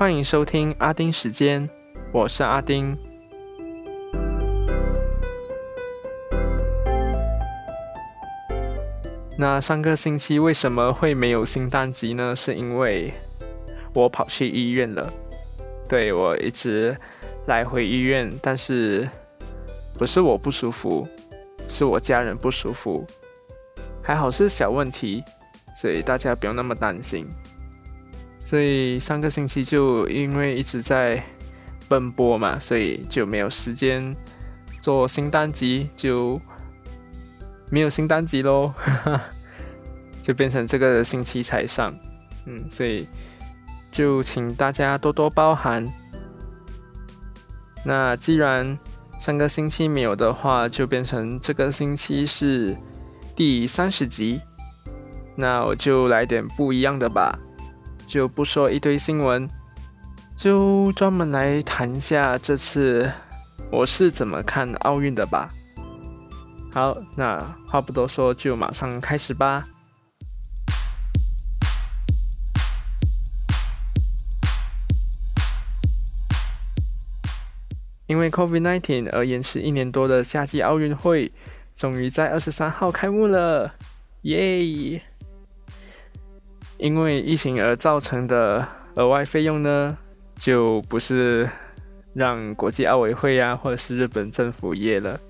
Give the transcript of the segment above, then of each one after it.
欢迎收听阿丁时间，我是阿丁。那上个星期为什么会没有新单集呢？是因为我跑去医院了。对我一直来回医院，但是不是我不舒服，是我家人不舒服。还好是小问题，所以大家不用那么担心。所以上个星期就因为一直在奔波嘛，所以就没有时间做新单集，就没有新单集喽，就变成这个星期才上。嗯，所以就请大家多多包涵。那既然上个星期没有的话，就变成这个星期是第三十集。那我就来点不一样的吧。就不说一堆新闻，就专门来谈一下这次我是怎么看奥运的吧。好，那话不多说，就马上开始吧。因为 COVID-19 而延迟一年多的夏季奥运会，终于在二十三号开幕了，耶！因为疫情而造成的额外费用呢，就不是让国际奥委会啊，或者是日本政府业了，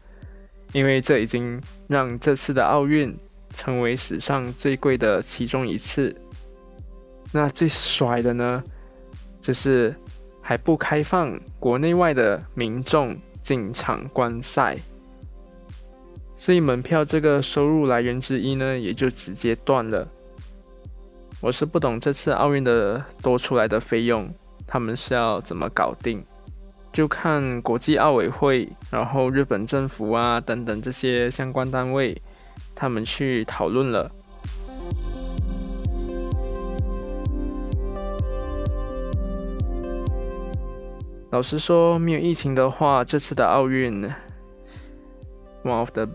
因为这已经让这次的奥运成为史上最贵的其中一次。那最帅的呢，就是还不开放国内外的民众进场观赛，所以门票这个收入来源之一呢，也就直接断了。我是不懂这次奥运的多出来的费用，他们是要怎么搞定？就看国际奥委会，然后日本政府啊等等这些相关单位，他们去讨论了。老实说，没有疫情的话，这次的奥运，one of the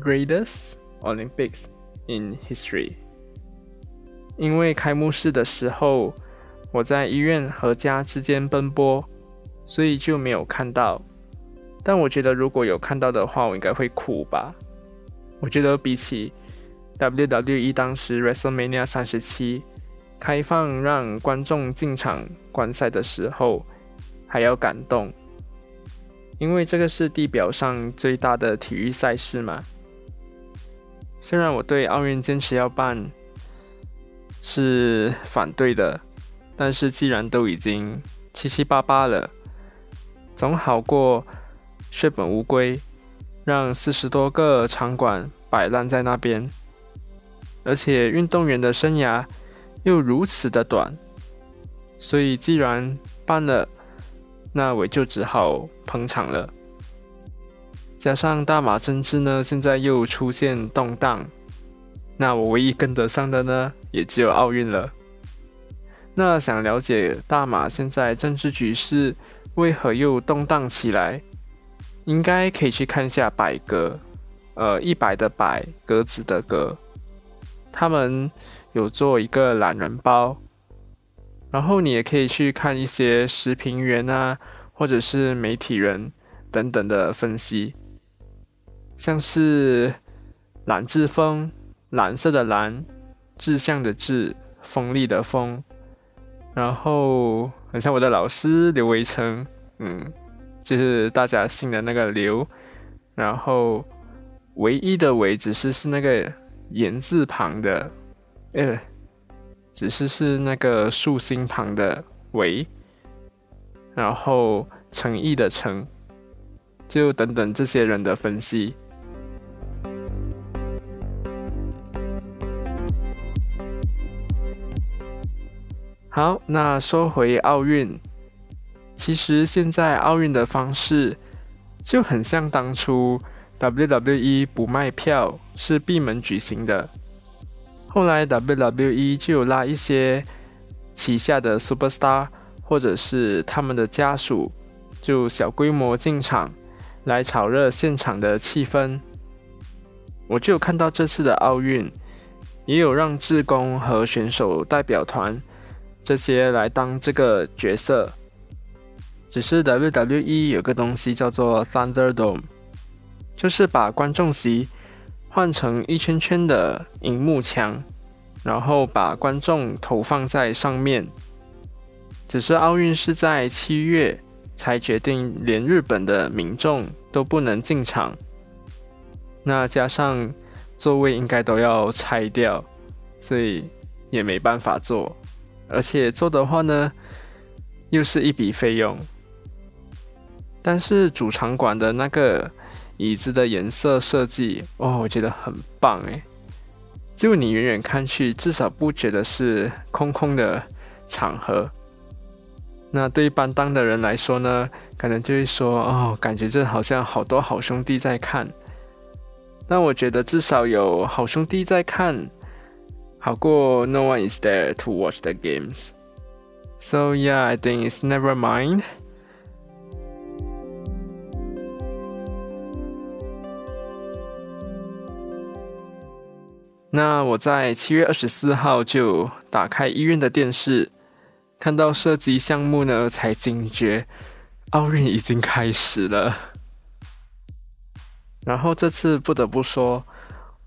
greatest Olympics in history。因为开幕式的时候，我在医院和家之间奔波，所以就没有看到。但我觉得如果有看到的话，我应该会哭吧。我觉得比起 WWE 当时 WrestleMania 三十七开放让观众进场观赛的时候还要感动，因为这个是地表上最大的体育赛事嘛。虽然我对奥运坚持要办。是反对的，但是既然都已经七七八八了，总好过血本无归，让四十多个场馆摆烂在那边，而且运动员的生涯又如此的短，所以既然办了，那我就只好捧场了。加上大马政治呢，现在又出现动荡。那我唯一跟得上的呢，也只有奥运了。那想了解大马现在政治局势为何又动荡起来，应该可以去看一下百格，呃，一百的百，格子的格，他们有做一个懒人包，然后你也可以去看一些时评员啊，或者是媒体人等等的分析，像是蓝志峰。蓝色的蓝，志向的志，锋利的锋，然后很像我的老师刘维成，嗯，就是大家姓的那个刘，然后唯一的唯只是是那个言字旁的，呃，只是是那个竖心旁的唯，然后诚意的诚，就等等这些人的分析。好，那说回奥运，其实现在奥运的方式就很像当初 WWE 不卖票是闭门举行的，后来 WWE 就有拉一些旗下的 Superstar 或者是他们的家属，就小规模进场来炒热现场的气氛。我就有看到这次的奥运，也有让志工和选手代表团。这些来当这个角色。只是 WWE 有个东西叫做 Thunderdome，就是把观众席换成一圈圈的荧幕墙，然后把观众投放在上面。只是奥运是在七月才决定，连日本的民众都不能进场。那加上座位应该都要拆掉，所以也没办法坐。而且做的话呢，又是一笔费用。但是主场馆的那个椅子的颜色设计，哦，我觉得很棒诶。就你远远看去，至少不觉得是空空的场合。那对班当的人来说呢，可能就会说：“哦，感觉这好像好多好兄弟在看。”但我觉得至少有好兄弟在看，好过 No one is there to watch the games. So yeah, I think it's never mind. 那我在七月二十四号就打开医院的电视。看到射击项目呢，才惊觉奥运已经开始了。然后这次不得不说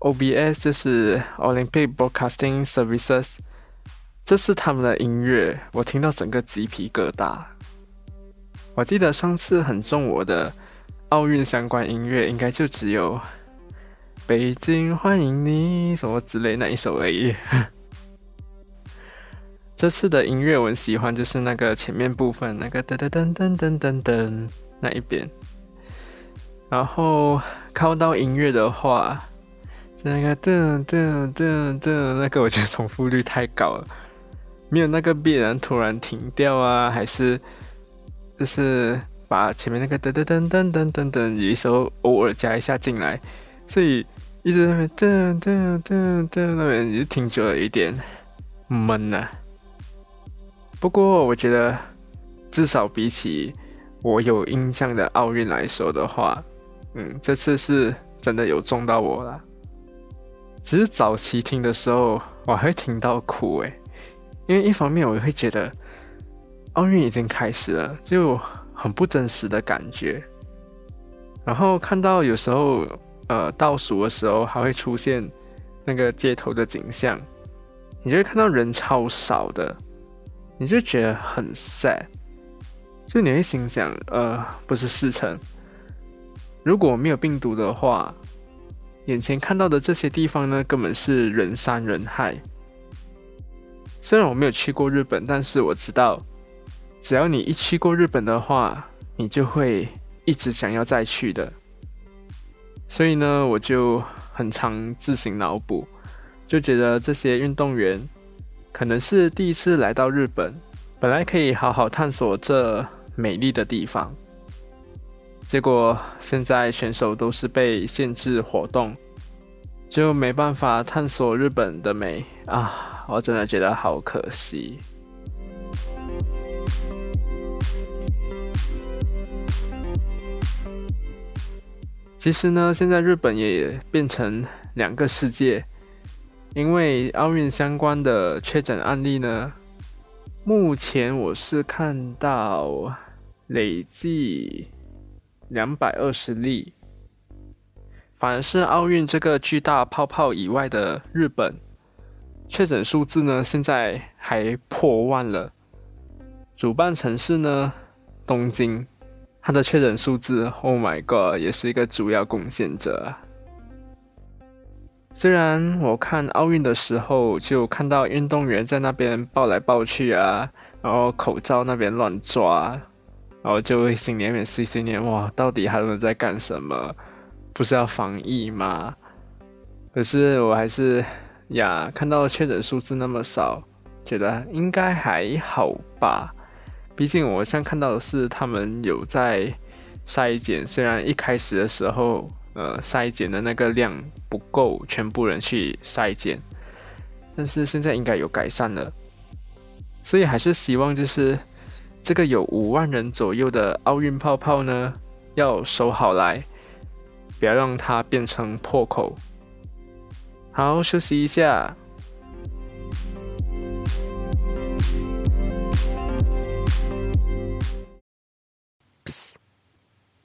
，OBS 就是 Olympic Broadcasting Services，这次他们的音乐我听到整个鸡皮疙瘩。我记得上次很重我的奥运相关音乐，应该就只有《北京欢迎你》什么之类那一首而已。这次的音乐我喜欢，就是那个前面部分那个噔噔噔噔噔噔噔那一边，然后靠到音乐的话，那个噔噔噔噔那个我觉得重复率太高了，没有那个必然突然停掉啊，还是就是把前面那个噔噔噔噔噔噔噔有时候偶尔加一下进来，所以一直那边噔噔噔噔那边也停久了一点闷呐。不过，我觉得至少比起我有印象的奥运来说的话，嗯，这次是真的有中到我了。其实早期听的时候，我还会听到哭诶，因为一方面我会觉得奥运已经开始了，就很不真实的感觉。然后看到有时候呃倒数的时候，还会出现那个街头的景象，你就会看到人超少的。你就觉得很 sad，就你会心想，呃，不是事成。如果没有病毒的话，眼前看到的这些地方呢，根本是人山人海。虽然我没有去过日本，但是我知道，只要你一去过日本的话，你就会一直想要再去的。所以呢，我就很常自行脑补，就觉得这些运动员。可能是第一次来到日本，本来可以好好探索这美丽的地方，结果现在选手都是被限制活动，就没办法探索日本的美啊！我真的觉得好可惜。其实呢，现在日本也变成两个世界。因为奥运相关的确诊案例呢，目前我是看到累计两百二十例，反而是奥运这个巨大泡泡以外的日本确诊数字呢，现在还破万了。主办城市呢，东京，它的确诊数字，Oh my God，也是一个主要贡献者。虽然我看奥运的时候，就看到运动员在那边抱来抱去啊，然后口罩那边乱抓，然后就会心里面碎碎念：哇，到底他们在干什么？不是要防疫吗？可是我还是呀，看到确诊数字那么少，觉得应该还好吧。毕竟我现在看到的是他们有在筛检，虽然一开始的时候。呃，筛检的那个量不够，全部人去筛检，但是现在应该有改善了，所以还是希望就是这个有五万人左右的奥运泡泡呢要收好来不要让它变成破口。好休息一下。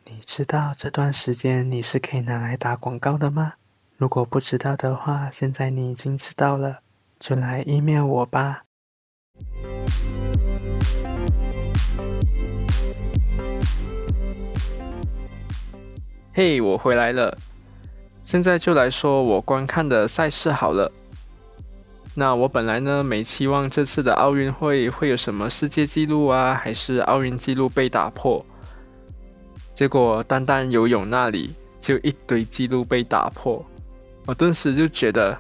你知道这段时间你是可以拿来打广告的吗？如果不知道的话现在你已经知道了就来一面我吧。嘿，我回来了。现在就来说我观看的赛事好了。那我本来呢没期望这次的奥运会会有什么世界纪录啊，还是奥运纪录被打破。结果单单游泳那里就一堆纪录被打破，我顿时就觉得，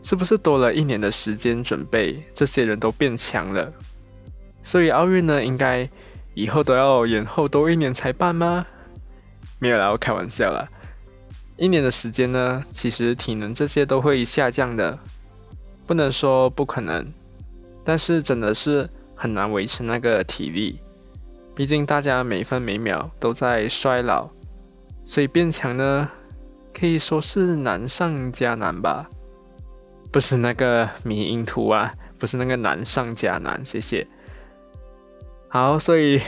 是不是多了一年的时间准备，这些人都变强了？所以奥运呢，应该以后都要延后多一年才办吗？没有啦，我开玩笑啦。一年的时间呢，其实体能这些都会下降的。不能说不可能，但是真的是很难维持那个体力。毕竟大家每分每秒都在衰老，所以变强呢，可以说是难上加难吧。不是那个迷因图啊，不是那个难上加难。谢谢。好，所以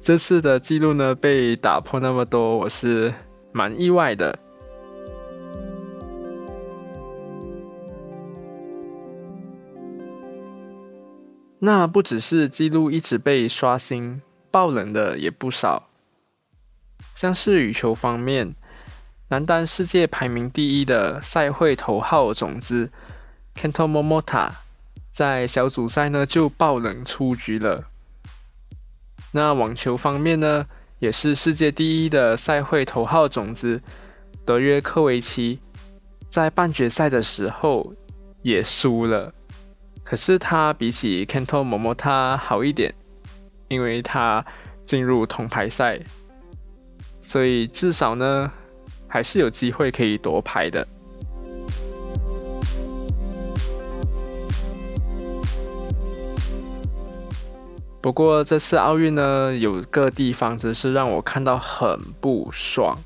这次的记录呢被打破那么多，我是蛮意外的。那不只是记录一直被刷新，爆冷的也不少。像是羽球方面，男单世界排名第一的赛会头号种子 Kento Momota，在小组赛呢就爆冷出局了。那网球方面呢，也是世界第一的赛会头号种子德约科维奇，在半决赛的时候也输了。可是他比起 Kento Momota 好一点，因为他进入铜牌赛，所以至少呢还是有机会可以夺牌的。不过这次奥运呢，有个地方真是让我看到很不爽，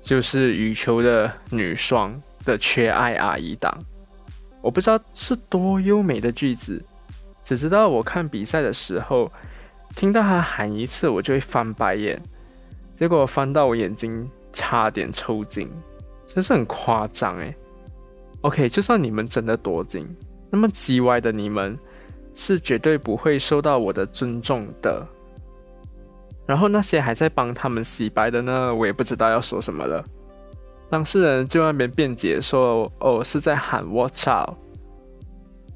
就是羽球的女双的缺爱阿姨档。我不知道是多优美的句子，只知道我看比赛的时候，听到她喊一次，我就会翻白眼，结果翻到我眼睛差点抽筋，真是很夸张诶。OK，就算你们真的多金，那么叽歪的你们是绝对不会受到我的尊重的。然后那些还在帮他们洗白的呢，我也不知道要说什么了。当事人就那边辩解说：“哦，是在喊 ‘watch out’，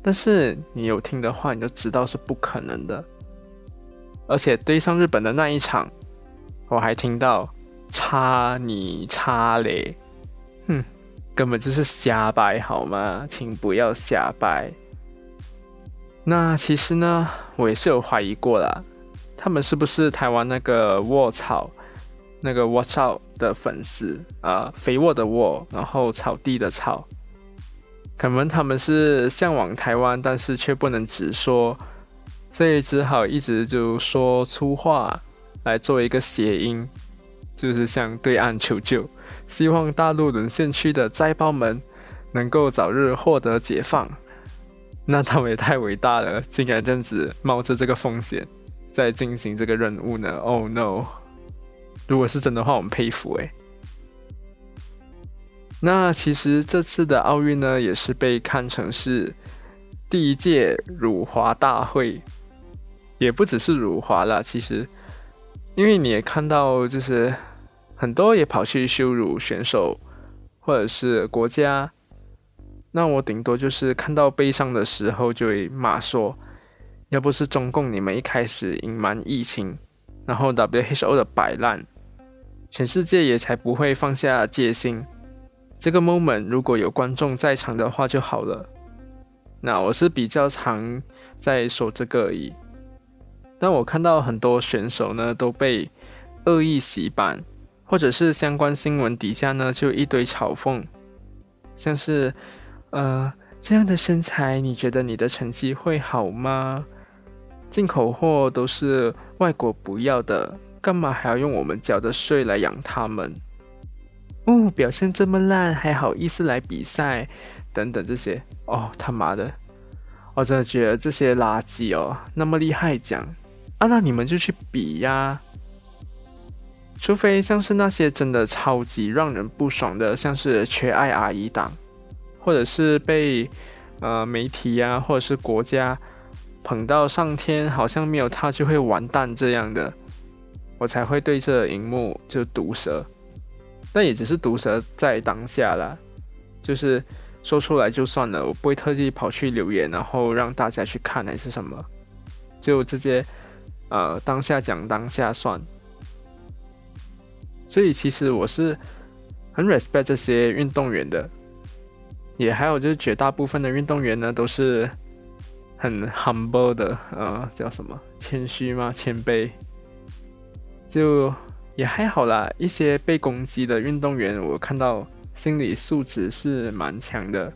但是你有听的话，你就知道是不可能的。而且对上日本的那一场，我还听到‘擦你擦嘞’，哼，根本就是瞎掰好吗？请不要瞎掰。那其实呢，我也是有怀疑过啦，他们是不是台湾那个卧草？”那个 Watch Out 的粉丝啊，肥沃的沃，然后草地的草，可能他们是向往台湾，但是却不能直说，所以只好一直就说粗话来做一个谐音，就是向对岸求救，希望大陆沦陷区的灾包们能够早日获得解放。那他们也太伟大了，竟然这样子冒着这个风险在进行这个任务呢？Oh no！如果是真的话，我们佩服诶。那其实这次的奥运呢，也是被看成是第一届辱华大会，也不只是辱华了。其实，因为你也看到，就是很多也跑去羞辱选手或者是国家。那我顶多就是看到悲伤的时候，就会骂说：要不是中共你们一开始隐瞒疫情，然后 WHO 的摆烂。全世界也才不会放下戒心。这个 moment 如果有观众在场的话就好了。那我是比较常在说这个而已。但我看到很多选手呢都被恶意洗版，或者是相关新闻底下呢就一堆嘲讽，像是呃这样的身材，你觉得你的成绩会好吗？进口货都是外国不要的。干嘛还要用我们缴的税来养他们？哦，表现这么烂，还好意思来比赛？等等这些哦，他妈的！我真的觉得这些垃圾哦，那么厉害讲啊，那你们就去比呀！除非像是那些真的超级让人不爽的，像是缺爱阿姨党，或者是被呃媒体呀或者是国家捧到上天，好像没有他就会完蛋这样的，我才会对这荧幕就毒舌。但也只是毒舌在当下啦，就是说出来就算了，我不会特地跑去留言，然后让大家去看还是什么，就直接呃当下讲当下算。所以其实我是很 respect 这些运动员的，也还有就是绝大部分的运动员呢都是很 humble 的，呃，叫什么谦虚吗？谦卑，就也还好啦。一些被攻击的运动员，我看到心理素质是蛮强的，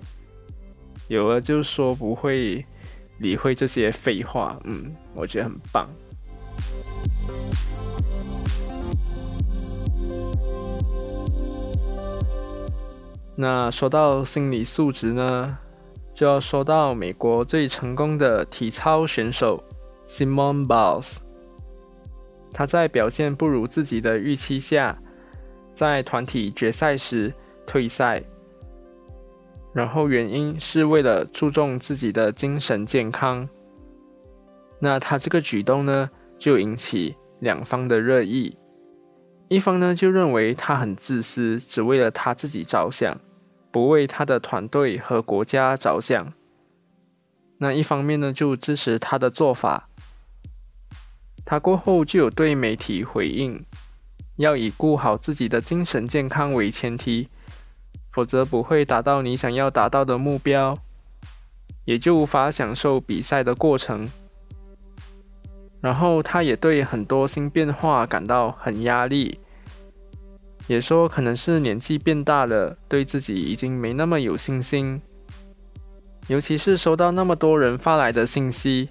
有了就说不会理会这些废话，嗯，我觉得很棒。那说到心理素质呢，就要说到美国最成功的体操选手 Simone Biles。他在表现不如自己的预期下，在团体决赛时退赛，然后原因是为了注重自己的精神健康。那他这个举动呢，就引起两方的热议。一方呢就认为他很自私，只为了他自己着想。不为他的团队和国家着想，那一方面呢，就支持他的做法。他过后就有对媒体回应，要以顾好自己的精神健康为前提，否则不会达到你想要达到的目标，也就无法享受比赛的过程。然后他也对很多新变化感到很压力。也说可能是年纪变大了，对自己已经没那么有信心。尤其是收到那么多人发来的信息，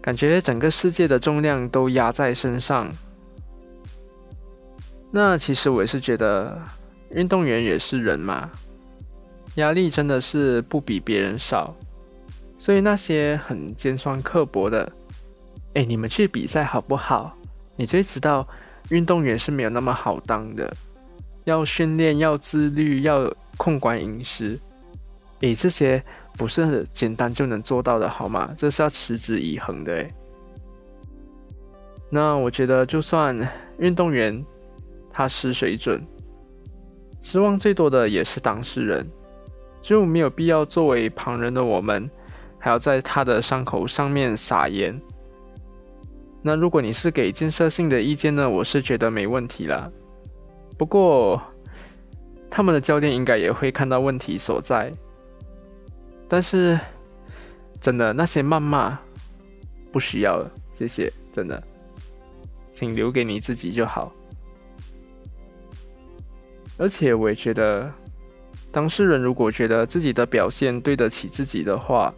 感觉整个世界的重量都压在身上。那其实我也是觉得，运动员也是人嘛，压力真的是不比别人少。所以那些很尖酸刻薄的，哎，你们去比赛好不好？你就知道。运动员是没有那么好当的，要训练，要自律，要控管饮食，诶，这些不是简单就能做到的，好吗？这是要持之以恒的，诶。那我觉得，就算运动员他失水准，失望最多的也是当事人，就没有必要作为旁人的我们，还要在他的伤口上面撒盐。那如果你是给建设性的意见呢？我是觉得没问题啦。不过他们的教练应该也会看到问题所在。但是真的那些谩骂不需要了，谢谢，真的，请留给你自己就好。而且我也觉得，当事人如果觉得自己的表现对得起自己的话，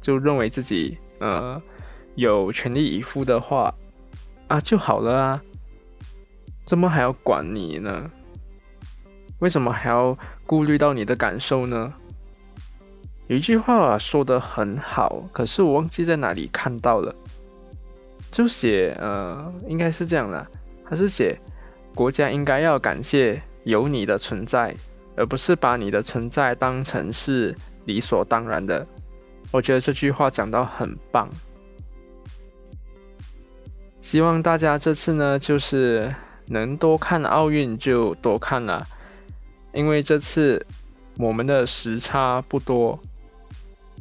就认为自己呃。有全力以赴的话，啊就好了啊，怎么还要管你呢？为什么还要顾虑到你的感受呢？有一句话说的很好，可是我忘记在哪里看到了，就写呃，应该是这样的，他是写国家应该要感谢有你的存在，而不是把你的存在当成是理所当然的。我觉得这句话讲到很棒。希望大家这次呢，就是能多看奥运就多看了，因为这次我们的时差不多，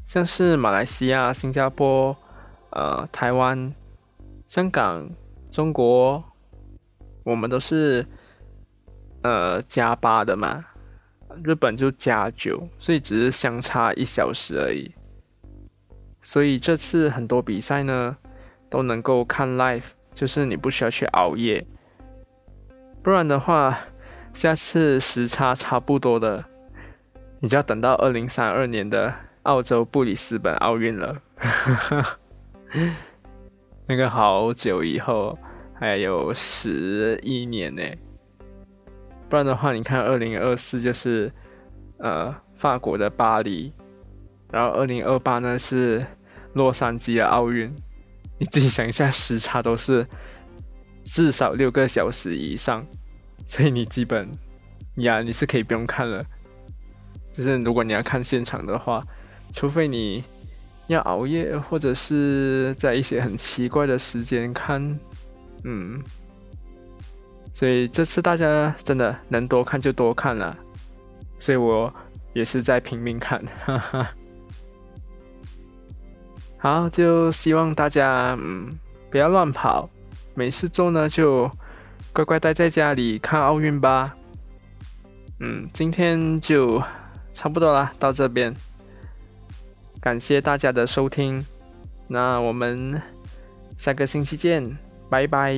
像是马来西亚、新加坡、呃台湾、香港、中国，我们都是呃加八的嘛，日本就加九，所以只是相差一小时而已。所以这次很多比赛呢。都能够看 live，就是你不需要去熬夜，不然的话，下次时差差不多的，你就要等到二零三二年的澳洲布里斯本奥运了。那个好久以后，还有十一年呢。不然的话，你看二零二四就是呃法国的巴黎，然后二零二八呢是洛杉矶的奥运。你自己想一下，时差都是至少六个小时以上，所以你基本呀你是可以不用看了。就是如果你要看现场的话，除非你要熬夜或者是在一些很奇怪的时间看，嗯。所以这次大家真的能多看就多看了，所以我也是在拼命看，哈哈。好，就希望大家嗯不要乱跑，没事做呢就乖乖待在家里看奥运吧。嗯，今天就差不多啦，到这边，感谢大家的收听，那我们下个星期见，拜拜。